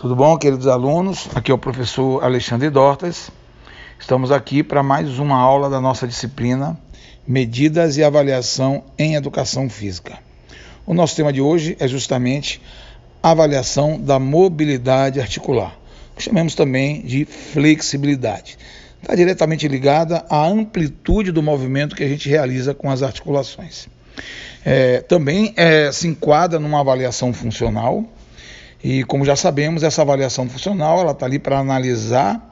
Tudo bom, queridos alunos? Aqui é o professor Alexandre Dortas. Estamos aqui para mais uma aula da nossa disciplina Medidas e Avaliação em Educação Física. O nosso tema de hoje é justamente avaliação da mobilidade articular. Chamamos também de flexibilidade. Está diretamente ligada à amplitude do movimento que a gente realiza com as articulações. É, também é, se enquadra numa avaliação funcional e como já sabemos, essa avaliação funcional ela está ali para analisar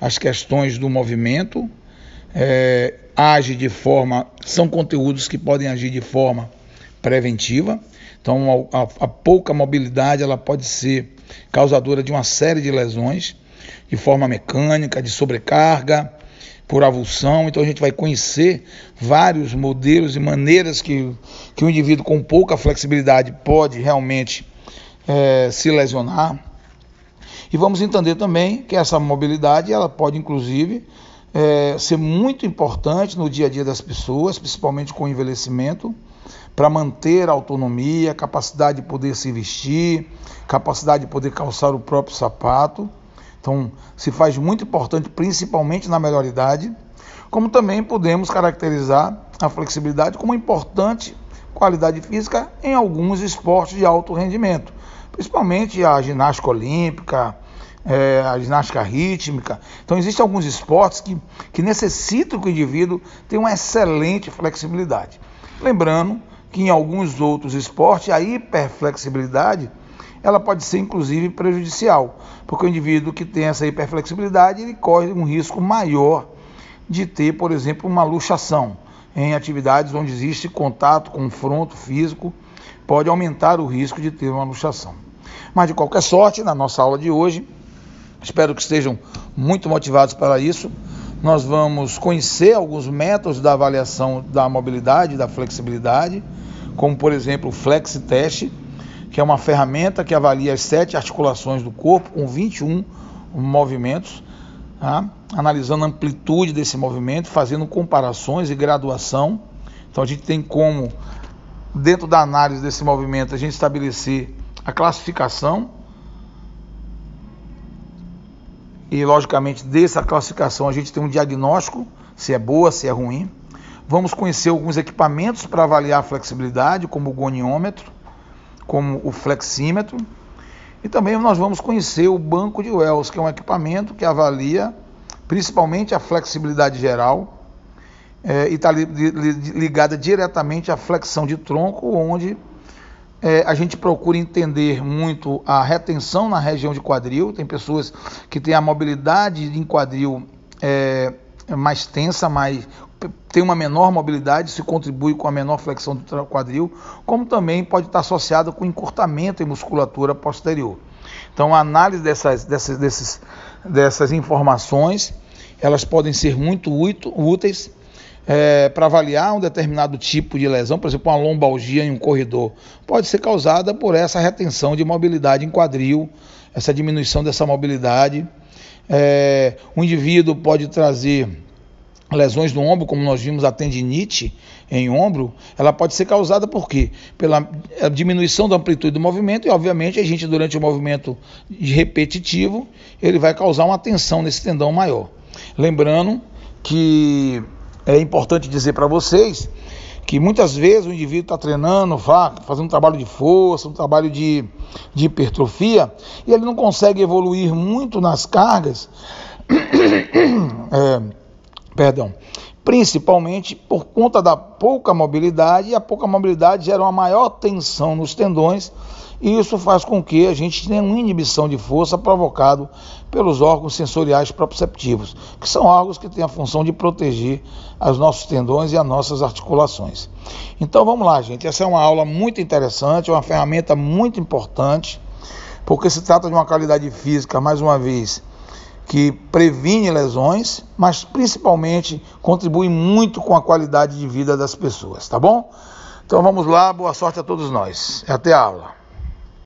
as questões do movimento, é, age de forma, são conteúdos que podem agir de forma preventiva. Então, a, a, pouca mobilidade ela pode ser causadora de uma série de lesões de forma mecânica, de sobrecarga, por avulsão. Então, a gente vai conhecer vários modelos e maneiras que, que o indivíduo com pouca flexibilidade pode realmente é, se lesionar. E vamos entender também que essa mobilidade ela pode inclusive é, ser muito importante no dia a dia das pessoas, principalmente com o envelhecimento, para manter a autonomia, capacidade de poder se vestir, capacidade de poder calçar o próprio sapato. Então, se faz muito importante, principalmente na melhor idade, como também podemos caracterizar a flexibilidade como importante qualidade física em alguns esportes de alto rendimento, principalmente a ginástica olímpica, é, a ginástica rítmica. Então, existem alguns esportes que, que necessitam que o indivíduo tenha uma excelente flexibilidade. Lembrando que em alguns outros esportes, a hiperflexibilidade ela pode ser inclusive prejudicial, porque o indivíduo que tem essa hiperflexibilidade ele corre um risco maior de ter, por exemplo, uma luxação em atividades onde existe contato, confronto físico, pode aumentar o risco de ter uma luxação. Mas de qualquer sorte, na nossa aula de hoje, espero que estejam muito motivados para isso. Nós vamos conhecer alguns métodos da avaliação da mobilidade, da flexibilidade, como por exemplo o Flex Test, que é uma ferramenta que avalia as sete articulações do corpo com 21 movimentos tá? analisando a amplitude desse movimento, fazendo comparações e graduação. Então a gente tem como, dentro da análise desse movimento, a gente estabelecer a classificação e, logicamente, dessa classificação a gente tem um diagnóstico, se é boa, se é ruim. Vamos conhecer alguns equipamentos para avaliar a flexibilidade, como o goniômetro, como o flexímetro. E também nós vamos conhecer o banco de Wells, que é um equipamento que avalia principalmente a flexibilidade geral é, e está li, li, ligada diretamente à flexão de tronco, onde é, a gente procura entender muito a retenção na região de quadril. Tem pessoas que têm a mobilidade em quadril é, mais tensa, mais tem uma menor mobilidade, se contribui com a menor flexão do quadril, como também pode estar associado com encurtamento em musculatura posterior. Então, a análise dessas, dessas, dessas informações, elas podem ser muito úteis é, para avaliar um determinado tipo de lesão, por exemplo, uma lombalgia em um corredor, pode ser causada por essa retenção de mobilidade em quadril, essa diminuição dessa mobilidade. É, o indivíduo pode trazer lesões no ombro, como nós vimos a tendinite em ombro, ela pode ser causada por quê? Pela diminuição da amplitude do movimento e, obviamente, a gente, durante o movimento repetitivo, ele vai causar uma tensão nesse tendão maior. Lembrando que é importante dizer para vocês que muitas vezes o indivíduo está treinando, fazendo um trabalho de força, um trabalho de, de hipertrofia, e ele não consegue evoluir muito nas cargas. é, perdão, principalmente por conta da pouca mobilidade, e a pouca mobilidade gera uma maior tensão nos tendões, e isso faz com que a gente tenha uma inibição de força provocado pelos órgãos sensoriais proprioceptivos, que são órgãos que têm a função de proteger os nossos tendões e as nossas articulações. Então vamos lá, gente. Essa é uma aula muito interessante, uma ferramenta muito importante, porque se trata de uma qualidade física, mais uma vez, que previne lesões, mas principalmente contribui muito com a qualidade de vida das pessoas, tá bom? Então vamos lá, boa sorte a todos nós. Até a aula.